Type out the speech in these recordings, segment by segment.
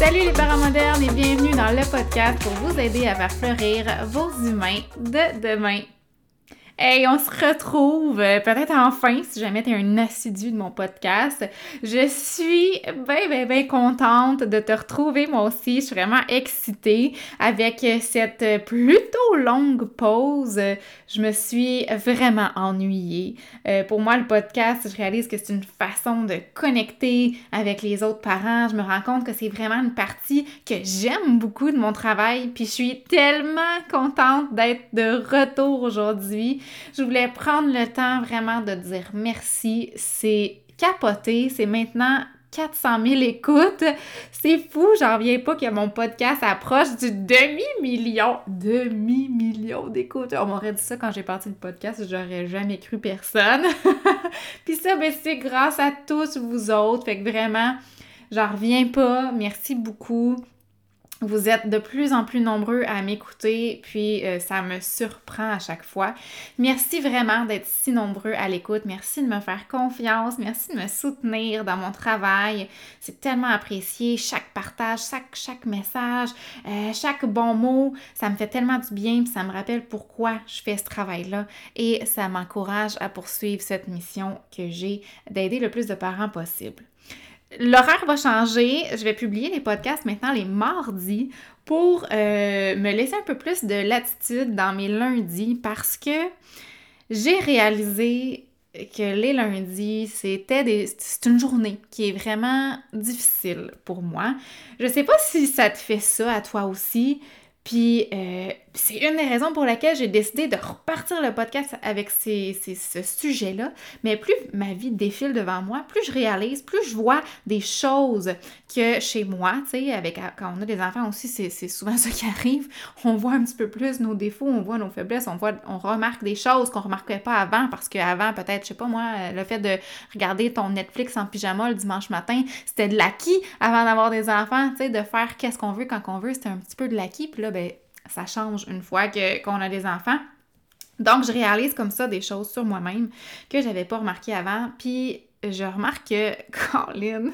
Salut les parents modernes et bienvenue dans le podcast pour vous aider à faire fleurir vos humains de demain. Hey, on se retrouve euh, peut-être enfin si jamais tu es un assidu de mon podcast. Je suis bien, bien, bien contente de te retrouver moi aussi. Je suis vraiment excitée avec cette plutôt longue pause. Je me suis vraiment ennuyée. Euh, pour moi, le podcast, je réalise que c'est une façon de connecter avec les autres parents. Je me rends compte que c'est vraiment une partie que j'aime beaucoup de mon travail. Puis je suis tellement contente d'être de retour aujourd'hui. Je voulais prendre le temps vraiment de dire merci. C'est capoté. C'est maintenant 400 000 écoutes. C'est fou, j'en reviens pas que mon podcast approche du demi-million. Demi-million d'écoutes. On m'aurait dit ça quand j'ai parti le podcast, j'aurais jamais cru personne. Puis ça, ben, c'est grâce à tous vous autres. Fait que vraiment, j'en reviens pas. Merci beaucoup. Vous êtes de plus en plus nombreux à m'écouter, puis euh, ça me surprend à chaque fois. Merci vraiment d'être si nombreux à l'écoute. Merci de me faire confiance. Merci de me soutenir dans mon travail. C'est tellement apprécié. Chaque partage, chaque, message, euh, chaque bon mot, ça me fait tellement du bien, puis ça me rappelle pourquoi je fais ce travail-là. Et ça m'encourage à poursuivre cette mission que j'ai d'aider le plus de parents possible. L'horaire va changer. Je vais publier les podcasts maintenant les mardis pour euh, me laisser un peu plus de latitude dans mes lundis parce que j'ai réalisé que les lundis, c'était des... c'est une journée qui est vraiment difficile pour moi. Je sais pas si ça te fait ça à toi aussi. Puis euh, c'est une des raisons pour laquelle j'ai décidé de repartir le podcast avec ces, ce sujet-là. Mais plus ma vie défile devant moi, plus je réalise, plus je vois des choses que chez moi, tu sais, avec quand on a des enfants aussi, c'est souvent ça qui arrive. On voit un petit peu plus nos défauts, on voit nos faiblesses, on voit, on remarque des choses qu'on remarquait pas avant parce qu'avant, peut-être, je sais pas moi, le fait de regarder ton Netflix en pyjama le dimanche matin, c'était de l'acquis avant d'avoir des enfants, tu sais, de faire qu'est-ce qu'on veut quand on veut, c'était un petit peu de l'acquis. Puis là, ben, ça change une fois qu'on a des enfants. Donc, je réalise comme ça des choses sur moi-même que j'avais pas remarqué avant. Puis, je remarque que, Colin,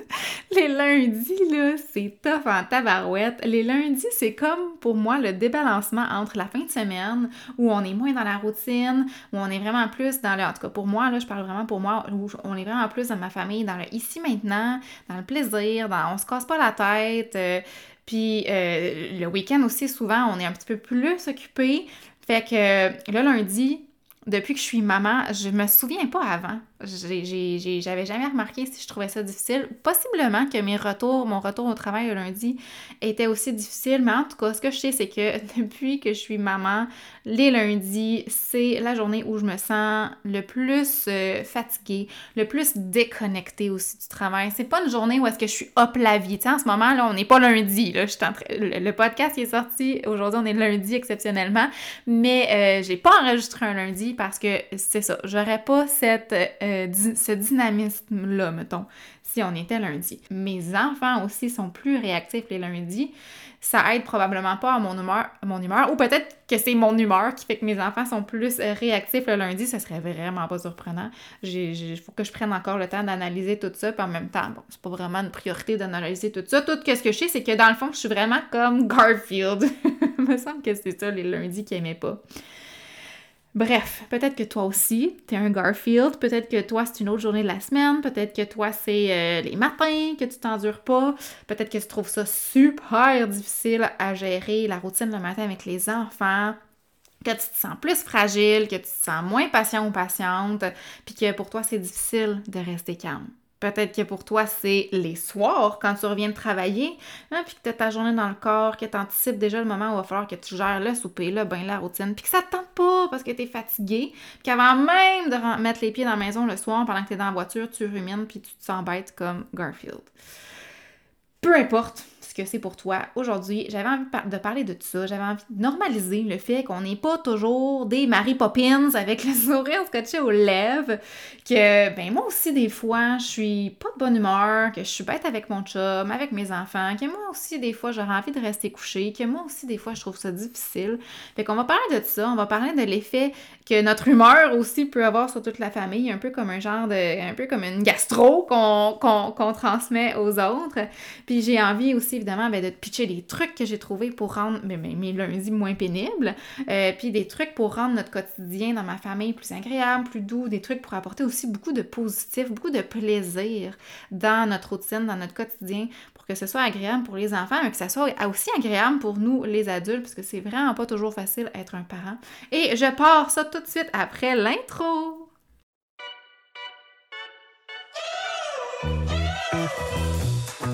les lundis, là, c'est tough en tabarouette. Les lundis, c'est comme pour moi le débalancement entre la fin de semaine où on est moins dans la routine, où on est vraiment plus dans le. En tout cas, pour moi, là, je parle vraiment pour moi, où on est vraiment plus dans ma famille, dans le ici maintenant, dans le plaisir, dans on se casse pas la tête. Euh, puis euh, le week-end aussi, souvent, on est un petit peu plus occupé. Fait que le lundi, depuis que je suis maman, je me souviens pas avant. J'avais jamais remarqué si je trouvais ça difficile. Possiblement que mes retours, mon retour au travail le lundi était aussi difficile, mais en tout cas, ce que je sais, c'est que depuis que je suis maman, les lundis, c'est la journée où je me sens le plus euh, fatiguée, le plus déconnectée aussi du travail. C'est pas une journée où est-ce que je suis hop la vie. en ce moment, là, on n'est pas lundi. Là, je le, podcast est sorti. Aujourd'hui, on est lundi exceptionnellement, mais euh, j'ai pas enregistré un lundi parce que c'est ça, j'aurais pas cette, euh, ce dynamisme-là, mettons, si on était lundi. Mes enfants aussi sont plus réactifs les lundis ça aide probablement pas à mon humeur, mon humeur ou peut-être que c'est mon humeur qui fait que mes enfants sont plus euh, réactifs le lundi, ça serait vraiment pas surprenant. Il faut que je prenne encore le temps d'analyser tout ça, puis en même temps, bon, c'est pas vraiment une priorité d'analyser tout ça. Tout ce que je sais, c'est que dans le fond, je suis vraiment comme Garfield. Il me semble que c'est ça les lundis qui aimaient pas. Bref, peut-être que toi aussi, t'es un Garfield, peut-être que toi, c'est une autre journée de la semaine, peut-être que toi, c'est euh, les matins que tu t'endures pas, peut-être que tu trouves ça super difficile à gérer la routine le matin avec les enfants, que tu te sens plus fragile, que tu te sens moins patient ou patiente, puis que pour toi, c'est difficile de rester calme. Peut-être que pour toi, c'est les soirs, quand tu reviens de travailler, hein, puis que tu as ta journée dans le corps, que tu anticipes déjà le moment où il va falloir que tu gères le souper, là, ben, la routine, puis que ça te tente pas parce que tu es fatigué, puis qu'avant même de mettre les pieds dans la maison le soir, pendant que tu es dans la voiture, tu rumines, puis tu te sens bête comme Garfield. Peu importe, que c'est pour toi aujourd'hui. J'avais envie de parler de tout ça. J'avais envie de normaliser le fait qu'on n'est pas toujours des Mary Poppins avec le sourire scotché aux lèvres. Que, ben, moi aussi, des fois, je suis pas de bonne humeur, que je suis bête avec mon chum, avec mes enfants, que moi aussi, des fois, j'aurais envie de rester couché, que moi aussi, des fois, je trouve ça difficile. Fait qu'on va parler de ça. On va parler de l'effet que notre humeur aussi peut avoir sur toute la famille, un peu comme un genre de. un peu comme une gastro qu'on transmet aux autres. Puis j'ai envie aussi, évidemment, ben, de te pitcher des trucs que j'ai trouvés pour rendre mes, mes lundis moins pénibles, euh, puis des trucs pour rendre notre quotidien dans ma famille plus agréable, plus doux, des trucs pour apporter aussi beaucoup de positif, beaucoup de plaisir dans notre routine, dans notre quotidien, pour que ce soit agréable pour les enfants, mais que ce soit aussi agréable pour nous, les adultes, parce que c'est vraiment pas toujours facile être un parent. Et je pars ça tout de suite après l'intro.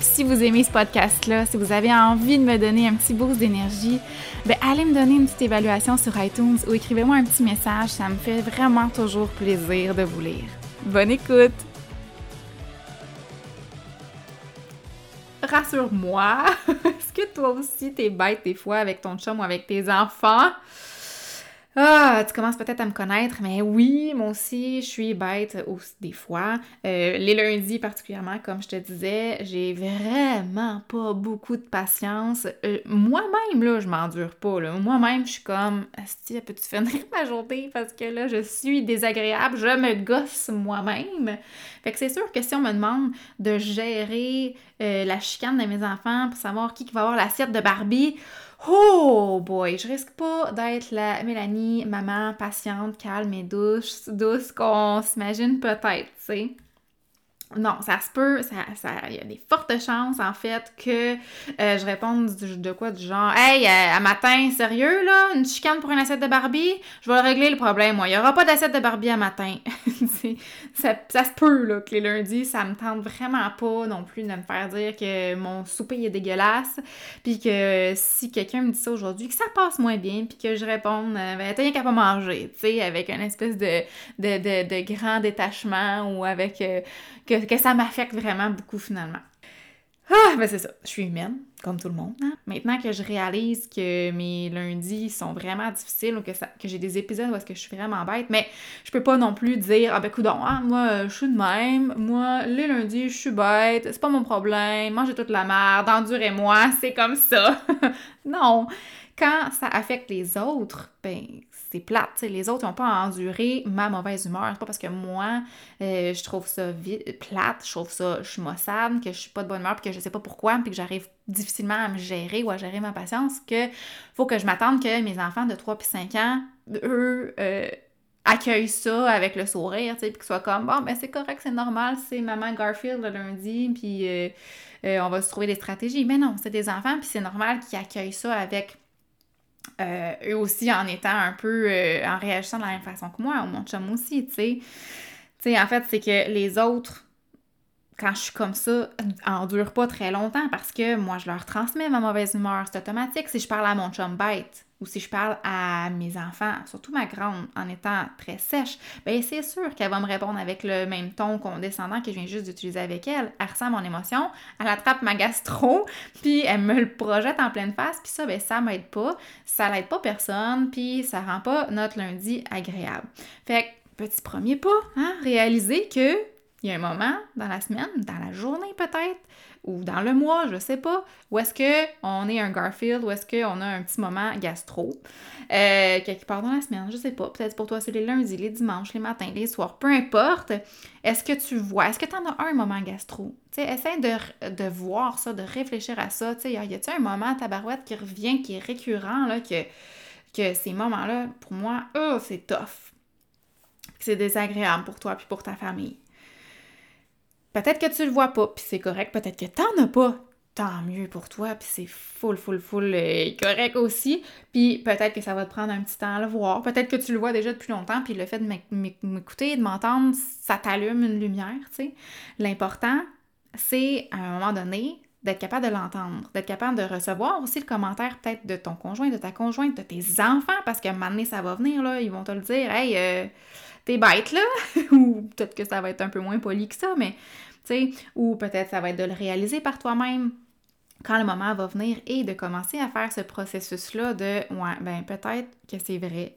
si vous aimez ce podcast-là, si vous avez envie de me donner un petit boost d'énergie, ben allez me donner une petite évaluation sur iTunes ou écrivez-moi un petit message. Ça me fait vraiment toujours plaisir de vous lire. Bonne écoute! Rassure-moi, est-ce que toi aussi t'es bête des fois avec ton chum ou avec tes enfants? Ah, tu commences peut-être à me connaître, mais oui, moi aussi, je suis bête aussi des fois. Euh, les lundis particulièrement, comme je te disais, j'ai vraiment pas beaucoup de patience. Euh, moi-même, là, je m'endure pas. Moi-même, je suis comme, Asti, peux-tu finir ma journée parce que là, je suis désagréable, je me gosse moi-même. Fait que c'est sûr que si on me demande de gérer euh, la chicane de mes enfants pour savoir qui va avoir l'assiette de Barbie, Oh boy, je risque pas d'être la Mélanie, maman patiente, calme et douce, douce qu'on s'imagine peut-être, tu sais. Non, ça se peut, ça, ça, il y a des fortes chances en fait que euh, je réponde de quoi du genre Hey, euh, à matin, sérieux là, une chicane pour une assiette de Barbie, je vais régler le problème, moi. Il n'y aura pas d'assiette de Barbie à matin. ça, se peut là que les lundis, ça me tente vraiment pas non plus de me faire dire que mon souper est dégueulasse, puis que si quelqu'un me dit ça aujourd'hui, que ça passe moins bien, puis que je réponde euh, ben t'as rien qu'à pas manger, tu sais, avec une espèce de, de grand détachement ou avec que que, ça m'affecte vraiment beaucoup finalement. Ah, ben c'est ça. Je suis humaine, comme tout le monde. Hein. Maintenant que je réalise que mes lundis sont vraiment difficiles ou que, que j'ai des épisodes où est-ce que je suis vraiment bête, mais je peux pas non plus dire Ah ben coudon, hein, moi je suis de même, moi les lundis je suis bête, c'est pas mon problème, mangez toute la merde, endurez-moi, c'est comme ça. non. Quand ça affecte les autres, ben c'est plate. les autres n'ont pas à endurer ma mauvaise humeur. C'est pas parce que moi, euh, je trouve ça plate, je trouve ça, je suis maussade, que je suis pas de bonne humeur, puis que je sais pas pourquoi, puis que j'arrive difficilement à me gérer ou à gérer ma patience, que faut que je m'attende que mes enfants de 3 puis 5 ans, eux, euh, accueillent ça avec le sourire, puis qu'ils soient comme, bon, ben c'est correct, c'est normal, c'est maman Garfield le lundi, puis euh, on va se trouver des stratégies. Mais non, c'est des enfants, puis c'est normal qu'ils accueillent ça avec euh, eux aussi en étant un peu, euh, en réagissant de la même façon que moi, ou mon chum aussi, tu sais. Tu sais, en fait, c'est que les autres, quand je suis comme ça, endurent pas très longtemps parce que moi, je leur transmets ma mauvaise humeur. C'est automatique si je parle à mon chum bête ou si je parle à mes enfants, surtout ma grande, en étant très sèche, bien c'est sûr qu'elle va me répondre avec le même ton condescendant que je viens juste d'utiliser avec elle. Elle ressent mon émotion, elle attrape ma gastro, puis elle me le projette en pleine face, puis ça, ben ça m'aide pas, ça l'aide pas personne, puis ça rend pas notre lundi agréable. Fait petit premier pas, hein, réaliser que il y a un moment dans la semaine, dans la journée peut-être, ou dans le mois, je sais pas, où est-ce qu'on est un Garfield, où est-ce qu'on a un petit moment gastro, euh, quelque part dans la semaine, je sais pas, peut-être pour toi c'est les lundis, les dimanches, les matins, les soirs, peu importe, est-ce que tu vois, est-ce que tu en as un moment gastro? Tu sais, essaie de, voir ça, de réfléchir à ça, y a-t-il un moment ta barouette qui revient, qui est récurrent, là, que, que ces moments-là, pour moi, oh, c'est tough, c'est désagréable pour toi puis pour ta famille. Peut-être que tu le vois pas, puis c'est correct. Peut-être que t'en as pas. Tant mieux pour toi, puis c'est full, full, full euh, correct aussi. Puis peut-être que ça va te prendre un petit temps à le voir. Peut-être que tu le vois déjà depuis longtemps, puis le fait de m'écouter, de m'entendre, ça t'allume une lumière, tu sais. L'important, c'est à un moment donné d'être capable de l'entendre, d'être capable de recevoir aussi le commentaire peut-être de ton conjoint, de ta conjointe, de tes enfants, parce qu'à un moment donné, ça va venir, là, ils vont te le dire, hey, euh, t'es bête, là, ou peut-être que ça va être un peu moins poli que ça, mais ou peut-être ça va être de le réaliser par toi-même quand le moment va venir et de commencer à faire ce processus-là de ouais, ben peut-être que c'est vrai.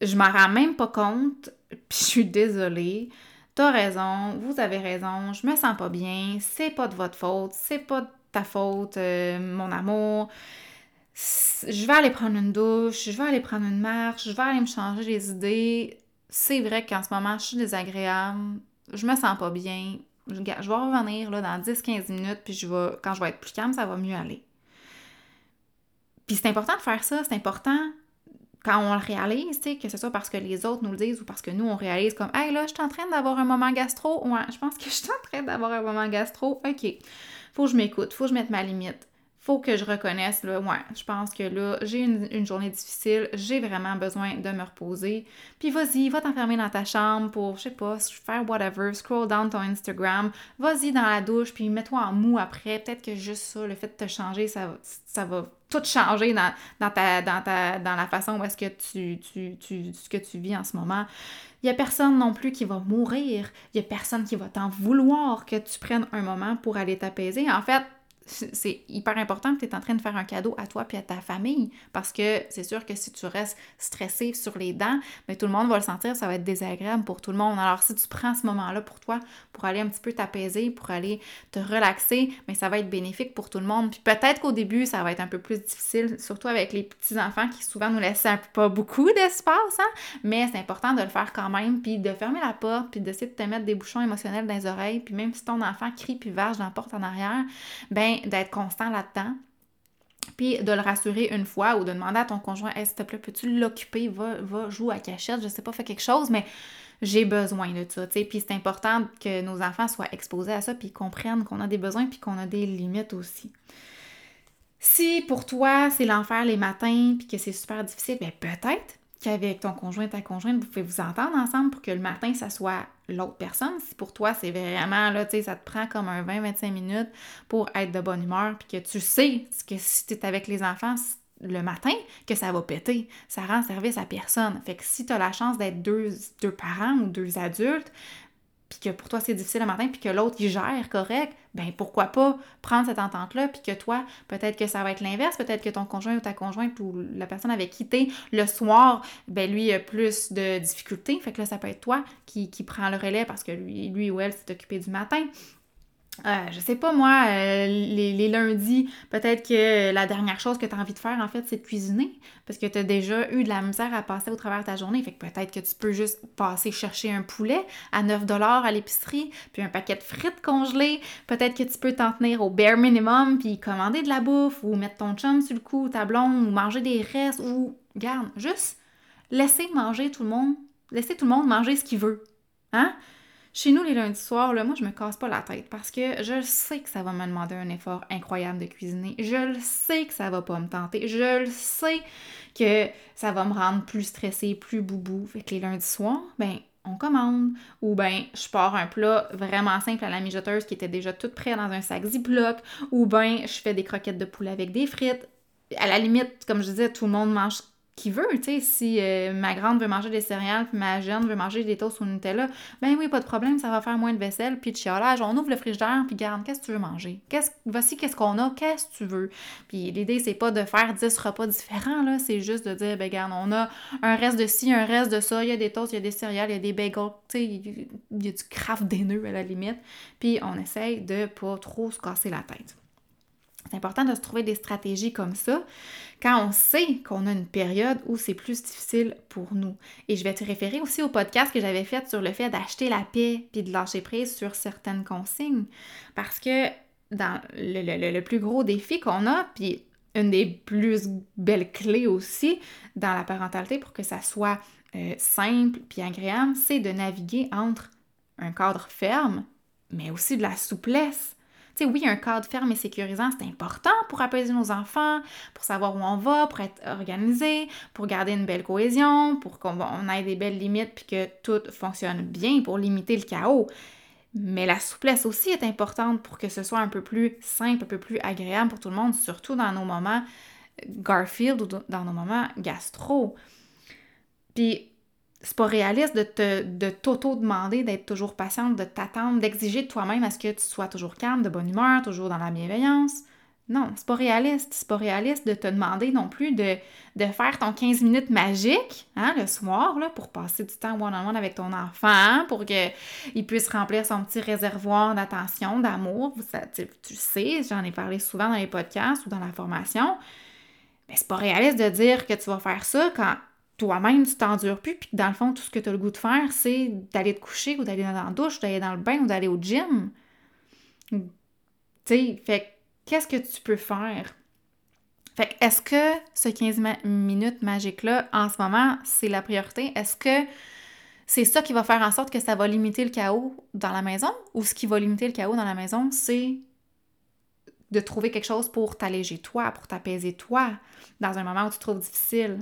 Je m'en rends même pas compte, puis je suis désolée. T'as raison, vous avez raison, je me sens pas bien, c'est pas de votre faute, c'est pas de ta faute, euh, mon amour. Je vais aller prendre une douche, je vais aller prendre une marche, je vais aller me changer les idées. C'est vrai qu'en ce moment, je suis désagréable, je me sens pas bien, je, vais revenir dans 10-15 minutes, puis je vais, quand je vais être plus calme, ça va mieux aller. Puis c'est important de faire ça, c'est important quand on le réalise, que ce soit parce que les autres nous le disent ou parce que nous, on réalise comme Hey là, je suis en train d'avoir un moment gastro. Ouais, je pense que je suis en train d'avoir un moment gastro. OK. Faut que je m'écoute, faut que je mette ma limite faut que je reconnaisse, là, ouais, je pense que là, j'ai une, journée difficile, j'ai vraiment besoin de me reposer. Puis vas-y, va t'enfermer dans ta chambre pour, je sais pas, faire whatever, scroll down ton Instagram, vas-y dans la douche, puis mets-toi en mou après. Peut-être que juste ça, le fait de te changer, ça, ça va tout changer dans, la façon où est-ce que tu, ce que tu vis en ce moment. Il n'y a personne non plus qui va mourir. Il n'y a personne qui va t'en vouloir que tu prennes un moment pour aller t'apaiser. En fait, c'est hyper important que tu es en train de faire un cadeau à toi puis à ta famille parce que c'est sûr que si tu restes stressé sur les dents, mais ben, tout le monde va le sentir, ça va être désagréable pour tout le monde. Alors si tu prends ce moment-là pour toi, pour aller un petit peu t'apaiser, pour aller te relaxer, mais ben, ça va être bénéfique pour tout le monde. Puis peut-être qu'au début, ça va être un peu plus difficile, surtout avec les petits-enfants qui souvent nous laissent pas beaucoup d'espace, hein? mais c'est important de le faire quand même, puis de fermer la porte, puis d'essayer de te mettre des bouchons émotionnels dans les oreilles, puis même si ton enfant crie puis varge dans la porte en arrière, ben d'être constant là-dedans. Puis de le rassurer une fois ou de demander à ton conjoint, s'il te plaît, peux-tu l'occuper, va, va jouer à cachette, je sais pas, fais quelque chose, mais j'ai besoin de ça. Puis c'est important que nos enfants soient exposés à ça, puis comprennent qu'on a des besoins, puis qu'on a des limites aussi. Si pour toi, c'est l'enfer les matins, puis que c'est super difficile, bien peut-être qu'avec ton conjoint, ta conjointe, vous pouvez vous entendre ensemble pour que le matin, ça soit l'autre personne. Si pour toi, c'est vraiment, là, tu sais, ça te prend comme un 20-25 minutes pour être de bonne humeur, puis que tu sais que si tu es avec les enfants le matin, que ça va péter. Ça rend service à personne. Fait que si tu as la chance d'être deux, deux parents ou deux adultes, puis que pour toi c'est difficile le matin, puis que l'autre il gère correct, ben pourquoi pas prendre cette entente-là, puis que toi, peut-être que ça va être l'inverse, peut-être que ton conjoint ou ta conjointe ou la personne avec qui t'es le soir, ben lui a plus de difficultés, fait que là ça peut être toi qui, qui prend le relais parce que lui, lui ou elle s'est occupé du matin. Euh, je sais pas moi, euh, les, lundis, peut-être que la dernière chose que tu as envie de faire, en fait, c'est de cuisiner. Parce que tu as déjà eu de la misère à passer au travers de ta journée. Fait que peut-être que tu peux juste passer chercher un poulet à 9 à l'épicerie, puis un paquet de frites congelées. Peut-être que tu peux t'en tenir au bare minimum, puis commander de la bouffe, ou mettre ton chum sur le cou, ta blonde, ou manger des restes, ou, garde, juste laisser manger tout le monde, laisser tout le monde manger ce qu'il veut. Hein? Chez nous, les lundis soirs, là, moi, je me casse pas la tête parce que je sais que ça va me demander un effort incroyable de cuisiner. Je le sais que ça va pas me tenter. Je le sais que ça va me rendre plus stressée, plus boubou. Fait que les lundis soirs, ben, on commande. Ou ben, je pars un plat vraiment simple à la mijoteuse qui était déjà tout prêt dans un sac Ziploc. Ou ben, je fais des croquettes de poulet avec des frites. À la limite, comme je disais, tout le monde mange qui veut, tu sais, si euh, ma grande veut manger des céréales, puis ma jeune veut manger des toasts au Nutella, ben oui, pas de problème, ça va faire moins de vaisselle, puis de chiolage, on ouvre le frigidaire, puis garde, qu'est-ce que tu veux manger? Qu'est-ce, voici qu'est-ce qu'on a, qu'est-ce que tu veux? Puis l'idée, c'est pas de faire 10 repas différents, là, c'est juste de dire, ben garde, on a un reste de ci, un reste de ça, il y a des toasts, il y a des céréales, il y a des bagels, tu sais, il y a du craft nœuds à la limite, puis on essaye de pas trop se casser la tête. C'est important de se trouver des stratégies comme ça quand on sait qu'on a une période où c'est plus difficile pour nous. Et je vais te référer aussi au podcast que j'avais fait sur le fait d'acheter la paix puis de lâcher prise sur certaines consignes. Parce que dans le, plus gros défi qu'on a, puis une des plus belles clés aussi dans la parentalité pour que ça soit euh, simple puis agréable, c'est de naviguer entre un cadre ferme, mais aussi de la souplesse oui, un cadre ferme et sécurisant, c'est important pour apaiser nos enfants, pour savoir où on va, pour être organisé, pour garder une belle cohésion, pour qu'on ait des belles limites puis que tout fonctionne bien pour limiter le chaos. Mais la souplesse aussi est importante pour que ce soit un peu plus simple, un peu plus agréable pour tout le monde, surtout dans nos moments Garfield ou dans nos moments gastro. Puis c'est pas réaliste de te de t'auto-demander d'être toujours patiente, de t'attendre, d'exiger de toi-même à ce que tu sois toujours calme, de bonne humeur, toujours dans la bienveillance. Non, c'est pas réaliste. C'est pas réaliste de te demander non plus de, faire ton 15 minutes magique hein, le soir là, pour passer du temps one-on-one avec ton enfant, pour qu'il puisse remplir son petit réservoir d'attention, d'amour. Tu, tu sais, j'en ai parlé souvent dans les podcasts ou dans la formation. Mais c'est pas réaliste de dire que tu vas faire ça quand toi-même, tu t'endures plus, puis dans le fond, tout ce que tu as le goût de faire, c'est d'aller te coucher ou d'aller dans la douche, d'aller dans le bain ou d'aller au gym. Tu sais, fait qu'est-ce que tu peux faire? Fait est-ce que ce 15 minutes magique-là, en ce moment, c'est la priorité? Est-ce que c'est ça qui va faire en sorte que ça va limiter le chaos dans la maison? Ou ce qui va limiter le chaos dans la maison, c'est de trouver quelque chose pour t'alléger toi, pour t'apaiser toi, dans un moment où tu trouves difficile?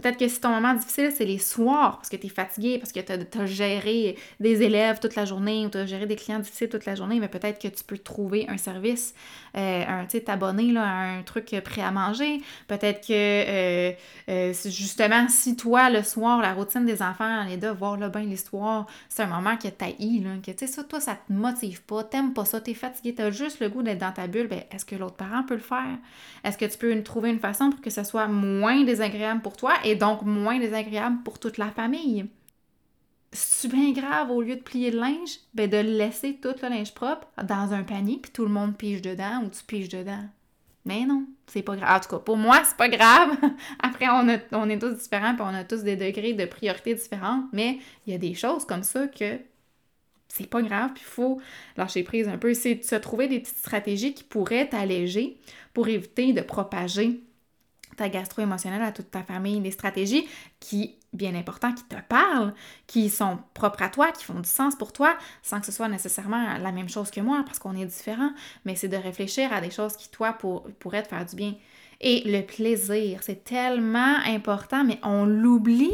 Peut-être que si ton moment difficile, c'est les soirs, parce que tu es fatigué, parce que tu as, géré des élèves toute la journée ou tu as géré des clients difficiles toute la journée, mais peut-être que tu peux trouver un service, euh, un, tu sais, t'abonner à un truc prêt à manger. Peut-être que, euh, euh, justement, si toi, le soir, la routine des enfants, les deux, voir le bain l'histoire, c'est un moment que t'haïs, là, que, tu sais, ça, toi, ça te motive pas, t'aimes pas ça, t'es fatigué, t'as juste le goût d'être dans ta bulle, ben, est-ce que l'autre parent peut le faire? Est-ce que tu peux trouver une façon pour que ce soit moins désagréable pour toi? Et donc moins désagréable pour toute la famille. C'est bien grave, au lieu de plier le linge, ben de laisser tout le linge propre dans un panier, puis tout le monde pige dedans ou tu piges dedans. Mais non, c'est pas grave. En tout cas, pour moi, c'est pas grave. Après, on, on est tous différents, puis on a tous des degrés de priorité différents, mais il y a des choses comme ça que c'est pas grave, puis il faut lâcher prise un peu. C'est de se trouver des petites stratégies qui pourraient t'alléger pour éviter de propager ta gastro-émotionnelle à toute ta famille, des stratégies qui, bien important, qui te parlent, qui sont propres à toi, qui font du sens pour toi, sans que ce soit nécessairement la même chose que moi, parce qu'on est différents, mais c'est de réfléchir à des choses qui, toi, pour, pourraient te faire du bien. Et le plaisir, c'est tellement important, mais on l'oublie.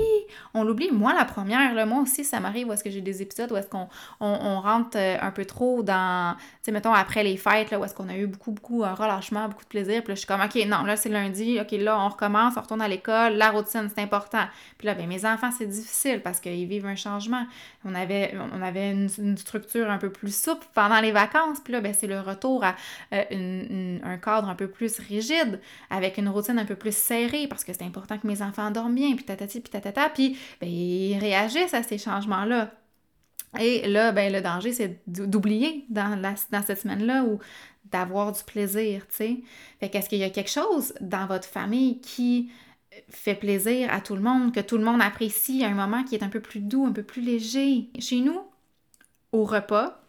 On l'oublie. Moi, la première, là, moi aussi, ça m'arrive où est-ce que j'ai des épisodes où est-ce qu'on on, rentre euh, un peu trop dans, tu sais, mettons, après les fêtes, là, où est-ce qu'on a eu beaucoup, beaucoup un relâchement, beaucoup de plaisir. Puis là, je suis comme, OK, non, là, c'est lundi. OK, là, on recommence, on retourne à l'école. La routine, c'est important. Puis là, ben, mes enfants, c'est difficile parce qu'ils vivent un changement. On avait, on avait une, structure un peu plus souple pendant les vacances. Puis là, ben, c'est le retour à euh, un cadre un peu plus rigide avec une routine un peu plus serrée parce que c'est important que mes enfants dorment bien, puis tatati, puis tatata, puis ben, ils réagissent à ces changements-là. Et là, ben, le danger, c'est d'oublier dans, cette semaine-là ou d'avoir du plaisir, tu sais. Fait qu'est-ce qu'il y a quelque chose dans votre famille qui fait plaisir à tout le monde, que tout le monde apprécie, un moment qui est un peu plus doux, un peu plus léger. Chez nous, au repas,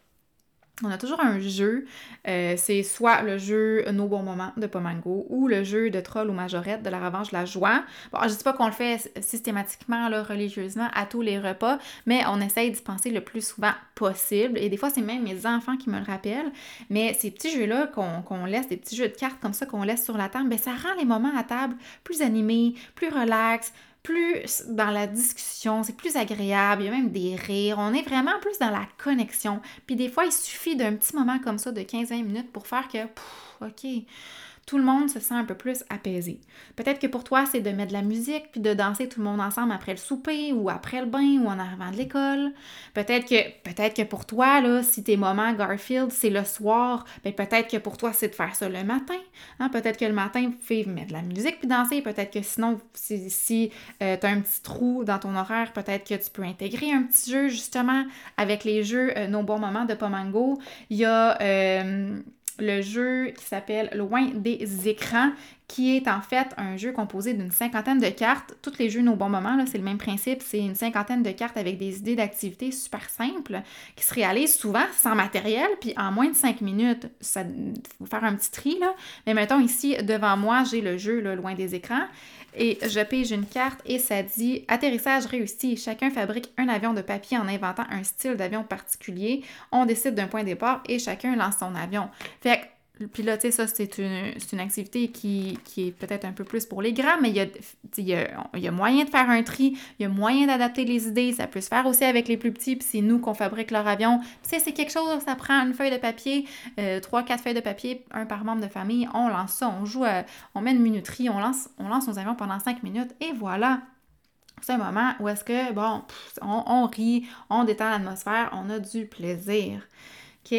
on a toujours un jeu. Euh, c'est soit le jeu Nos bons moments de Pomango ou le jeu de Troll ou Majorette de la revanche de la joie. Bon, je dis pas qu'on le fait systématiquement, là, religieusement, à tous les repas, mais on essaye d'y penser le plus souvent possible. Et des fois, c'est même mes enfants qui me le rappellent. Mais ces petits jeux-là qu'on laisse, des petits jeux de cartes comme ça qu'on laisse sur la table, ben, ça rend les moments à table plus animés, plus relax, plus dans la discussion, c'est plus agréable, il y a même des rires, on est vraiment plus dans la connexion. Puis des fois, il suffit d'un petit moment comme ça de 15-20 minutes pour faire que, OK, tout le monde se sent un peu plus apaisé. Peut-être que pour toi, c'est de mettre de la musique puis de danser tout le monde ensemble après le souper ou après le bain ou en arrivant de l'école. Peut-être que peut-être que pour toi là, si tes moments Garfield, c'est le soir, ben peut-être que pour toi, c'est de faire ça le matin. Hein? Peut-être que le matin, vous pouvez mettre de la musique puis danser. Peut-être que sinon, si, euh, tu as un petit trou dans ton horaire, peut-être que tu peux intégrer un petit jeu justement avec les jeux euh, Nos bons moments de Pomango. Il y a euh, le jeu qui s'appelle Loin des écrans, qui est en fait un jeu composé d'une cinquantaine de cartes. Tous les jeux Nos bons moments, c'est le même principe. C'est une cinquantaine de cartes avec des idées d'activités super simples qui se réalisent souvent sans matériel, puis en moins de cinq minutes. Ça faut faire un petit tri, là. Mais mettons ici, devant moi, j'ai le jeu Loin des écrans. Et je pige une carte et ça dit Atterrissage réussi. Chacun fabrique un avion de papier en inventant un style d'avion particulier. On décide d'un point de départ et chacun lance son avion. Fait puis là, tu sais, ça, c'est une, activité qui, est peut-être un peu plus pour les grands, mais il y, a, moyen de faire un tri, il y a moyen d'adapter les idées, ça peut se faire aussi avec les plus petits, puis c'est nous qu'on fabrique leur avion. Tu c'est quelque chose, ça prend une feuille de papier, euh, trois, quatre feuilles de papier, un par membre de famille, on lance ça, on joue, on met une minuterie, on lance, on lance nos avions pendant cinq minutes, et voilà, c'est un moment où est-ce que, bon, on, on, rit, on détend l'atmosphère, on a du plaisir. OK?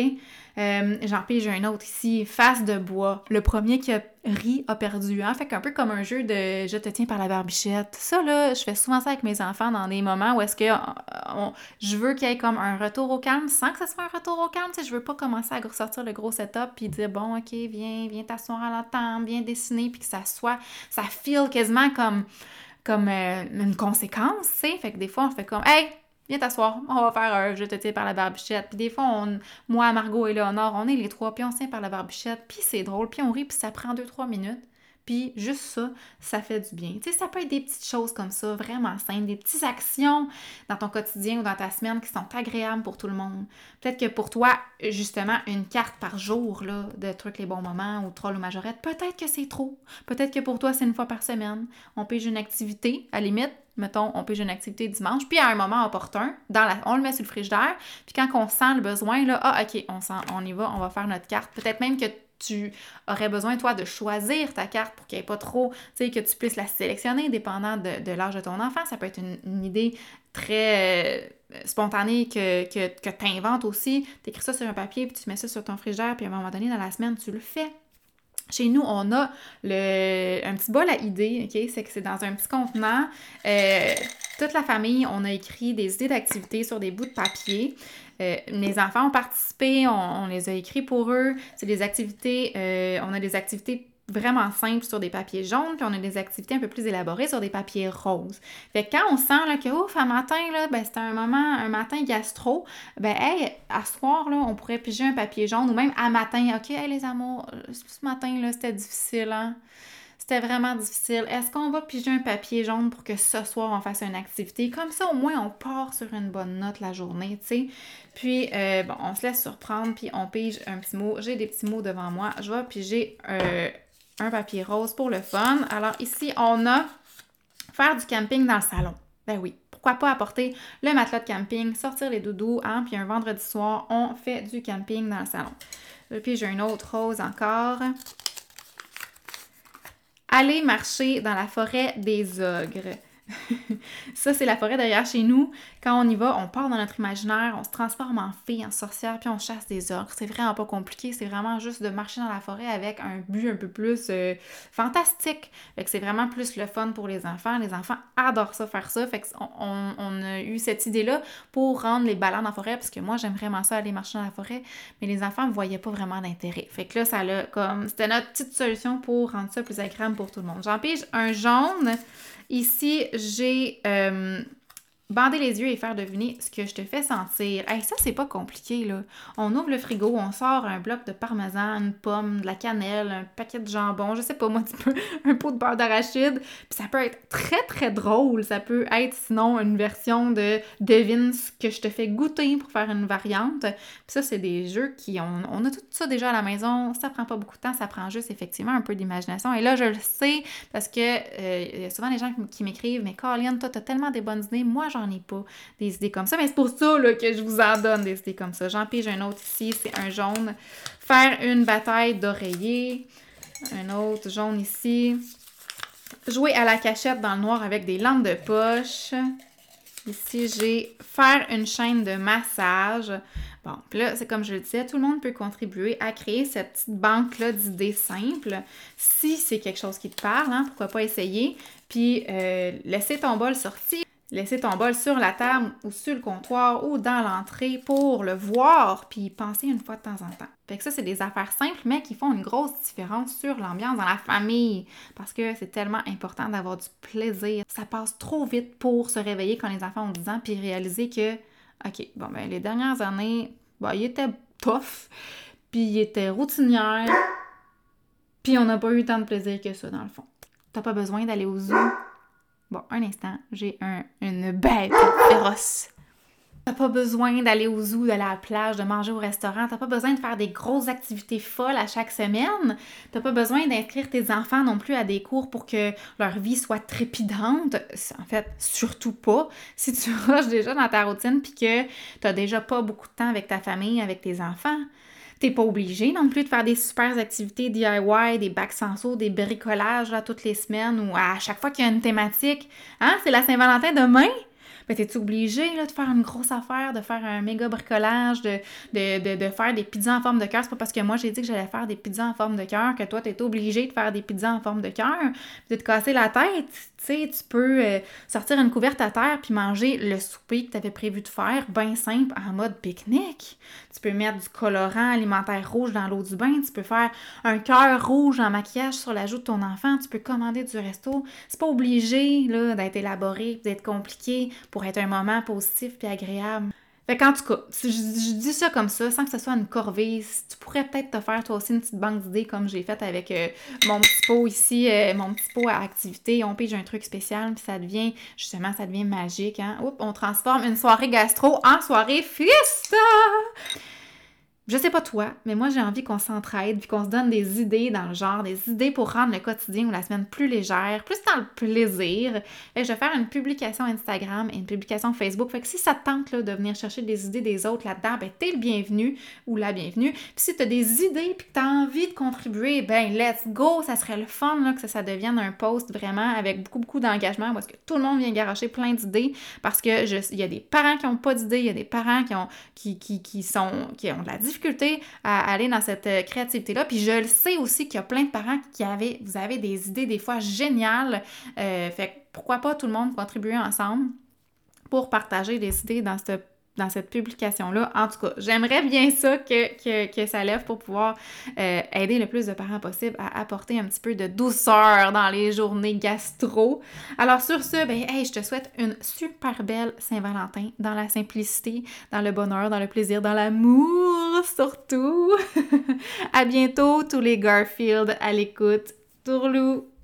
Euh, J'en pige un autre ici, face de bois. Le premier qui a ri a perdu. Hein? Fait qu'un peu comme un jeu de je te tiens par la barbichette. Ça, là, je fais souvent ça avec mes enfants dans des moments où est-ce que je veux qu'il y ait comme un retour au calme sans que ce soit un retour au calme. Tu sais, je veux pas commencer à ressortir le gros setup puis dire bon, ok, viens, viens t'asseoir à la table, viens dessiner puis que ça soit, ça feel quasiment comme, comme euh, une conséquence, tu sais? Fait que des fois, on fait comme hey, viens t'asseoir, on va faire un je te tiens par la barbichette. Puis des fois, on, moi, Margot et Léonore, on est les trois, puis on se tient par la barbichette, puis c'est drôle, puis on rit, puis ça prend deux, trois minutes. Puis juste ça, ça fait du bien. Tu sais, ça peut être des petites choses comme ça, vraiment simples, des petites actions dans ton quotidien ou dans ta semaine qui sont agréables pour tout le monde. Peut-être que pour toi, justement, une carte par jour là, de trucs les bons moments ou troll ou majorette, peut-être que c'est trop. Peut-être que pour toi, c'est une fois par semaine. On pige une activité, à limite, mettons, on pige une activité dimanche, puis à un moment opportun, dans la, on le met sur le frigidaire, puis quand on sent le besoin, là, ah, ok, on, sent, on y va, on va faire notre carte. Peut-être même que tu aurais besoin, toi, de choisir ta carte pour qu'il n'y ait pas trop, tu sais, que tu puisses la sélectionner dépendant de, l'âge de ton enfant. Ça peut être une, idée très euh, spontanée que, que, que tu inventes aussi. Tu écris ça sur un papier, puis tu mets ça sur ton frigidaire, puis à un moment donné, dans la semaine, tu le fais. Chez nous, on a le, un petit bol à idées, OK? C'est que c'est dans un petit contenant. Euh, toute la famille, on a écrit des idées d'activités sur des bouts de papier. Euh, mes enfants ont participé, on, les a écrits pour eux. C'est des activités, euh, on a des activités vraiment simples sur des papiers jaunes, puis on a des activités un peu plus élaborées sur des papiers roses. Fait que quand on sent là, que ouf, à matin, là, ben, c'est un moment, un matin gastro, ben hey, à soir, là, on pourrait piger un papier jaune, ou même à matin, ok, hey, les amours, ce matin, là, c'était difficile, hein? C'était vraiment difficile. Est-ce qu'on va piger un papier jaune pour que ce soir on fasse une activité? Comme ça, au moins, on part sur une bonne note la journée, tu sais. Puis, euh, bon, on se laisse surprendre, puis on pige un petit mot. J'ai des petits mots devant moi. Je vais piger euh, un papier rose pour le fun. Alors, ici, on a faire du camping dans le salon. Ben oui, pourquoi pas apporter le matelas de camping, sortir les doudous, hein, puis un vendredi soir, on fait du camping dans le salon. Puis j'ai une autre rose encore. Aller marcher dans la forêt des ogres. Ça, c'est la forêt derrière chez nous. Quand on y va, on part dans notre imaginaire, on se transforme en fille, en sorcière, puis on chasse des ogres. C'est vraiment pas compliqué, c'est vraiment juste de marcher dans la forêt avec un but un peu plus euh, fantastique. Fait que c'est vraiment plus le fun pour les enfants. Les enfants adorent ça, faire ça. Fait qu'on on, a eu cette idée-là pour rendre les balades en forêt, parce que moi, j'aime vraiment ça, aller marcher dans la forêt, mais les enfants ne voyaient pas vraiment d'intérêt. Fait que là, ça l'a comme... C'était notre petite solution pour rendre ça plus agréable pour tout le monde. J'en un jaune Ici, j'ai euh, bander les yeux et faire deviner ce que je te fais sentir. Hey, ça, c'est pas compliqué, là. On ouvre le frigo, on sort un bloc de parmesan, une pomme, de la cannelle, un paquet de jambon, je sais pas moi, un, peu, un pot de beurre d'arachide. Puis ça peut être très, très drôle. Ça peut être, sinon, une version de devine ce que je te fais goûter pour faire une variante. Puis ça, c'est des jeux qui... On, on a tout ça déjà à la maison. Ça prend pas beaucoup de temps. Ça prend juste, effectivement, un peu d'imagination. Et là, je le sais parce que euh, y a souvent des gens qui, m'écrivent « Mais Colin, toi, t'as tellement des bonnes idées. Moi, j'en ai pas des idées comme ça. Mais c'est pour ça que je vous en donne des idées comme ça. J'en pige un autre ici, c'est un jaune. Faire une bataille d'oreiller. Un autre jaune ici. Jouer à la cachette dans le noir avec des lampes de poche. Ici, j'ai faire une chaîne de massage. Bon, là, c'est comme je le disais, tout le monde peut contribuer à créer cette petite banque-là d'idées simples. Si c'est quelque chose qui te parle, hein, pourquoi pas essayer. Puis, euh, laisser ton bol sortir Laissez ton bol sur la table ou sur le comptoir ou dans l'entrée pour le voir puis penser une fois de temps en temps. Fait que ça, c'est des affaires simples, mais qui font une grosse différence sur l'ambiance dans la famille. Parce que c'est tellement important d'avoir du plaisir. Ça passe trop vite pour se réveiller quand les enfants ont 10 ans puis réaliser que, OK, bon, ben, les dernières années, bon, ils étaient tough, puis ils étaient routinières, puis on n'a pas eu tant de plaisir que ça, dans le fond. T'as pas besoin d'aller au zoo Bon, un instant, j'ai un, une bête féroce. T'as pas besoin d'aller au zoo, d'aller à la plage, de manger au restaurant. T'as pas besoin de faire des grosses activités folles à chaque semaine. T'as pas besoin d'inscrire tes enfants non plus à des cours pour que leur vie soit trépidante. En fait, surtout pas. Si tu rushes déjà dans ta routine puis que t'as déjà pas beaucoup de temps avec ta famille, avec tes enfants. T'es pas obligé non plus de faire des super activités DIY, des bacs senso, des bricolages là, toutes les semaines ou à chaque fois qu'il y a une thématique. Hein? C'est la Saint-Valentin demain? Ben t'es obligé là, de faire une grosse affaire, de faire un méga bricolage, de, de, faire des pizzas en forme de cœur? C'est pas parce que moi j'ai dit que j'allais faire des pizzas en forme de cœur que toi t'es obligé de faire des pizzas en forme de cœur, de te casser la tête. Tu sais, tu peux euh, sortir une couverte à terre puis manger le souper que tu avais prévu de faire, bien simple, en mode pique-nique. Tu peux mettre du colorant alimentaire rouge dans l'eau du bain. Tu peux faire un cœur rouge en maquillage sur la joue de ton enfant. Tu peux commander du resto. C'est pas obligé d'être élaboré, d'être compliqué pour être un moment positif et agréable. Fait qu'en tout cas, je, je, dis ça comme ça, sans que ce soit une corvée, tu pourrais peut-être te faire toi aussi une petite banque d'idées comme j'ai fait avec euh, mon petit pot ici, euh, mon petit pot à activité. On pige un truc spécial, puis ça devient, justement, ça devient magique. Hein? Oups, on transforme une soirée gastro en soirée fiesta! Je sais pas toi, mais moi j'ai envie qu'on s'entraide puis qu'on se donne des idées dans le genre, des idées pour rendre le quotidien ou la semaine plus légère, plus dans le plaisir. Fait je vais faire une publication Instagram et une publication Facebook. Fait que si ça te tente là, de venir chercher des idées des autres là-dedans, ben t'es le bienvenu ou la bienvenue. Puis si t'as des idées puis que t'as envie de contribuer, ben let's go! Ça serait le fun là, que ça, devienne un post vraiment avec beaucoup beaucoup d'engagement parce que tout le monde vient garocher plein d'idées parce que il y a des parents qui ont pas d'idées, il y a des parents qui ont qui sont qui ont de la difficulté difficulté à aller dans cette euh, créativité-là. Puis je le sais aussi qu'il y a plein de parents qui avaient, vous avez des idées des fois géniales. Euh, fait pourquoi pas tout le monde contribuer ensemble pour partager des idées dans cette dans cette publication-là. En tout cas, j'aimerais bien ça que, ça lève pour pouvoir euh, aider le plus de parents possible à apporter un petit peu de douceur dans les journées gastro. Alors sur ce, ben hey, je te souhaite une super belle Saint-Valentin dans la simplicité, dans le bonheur, dans le plaisir, dans l'amour surtout. à bientôt tous les Garfield à l'écoute. Tourlou!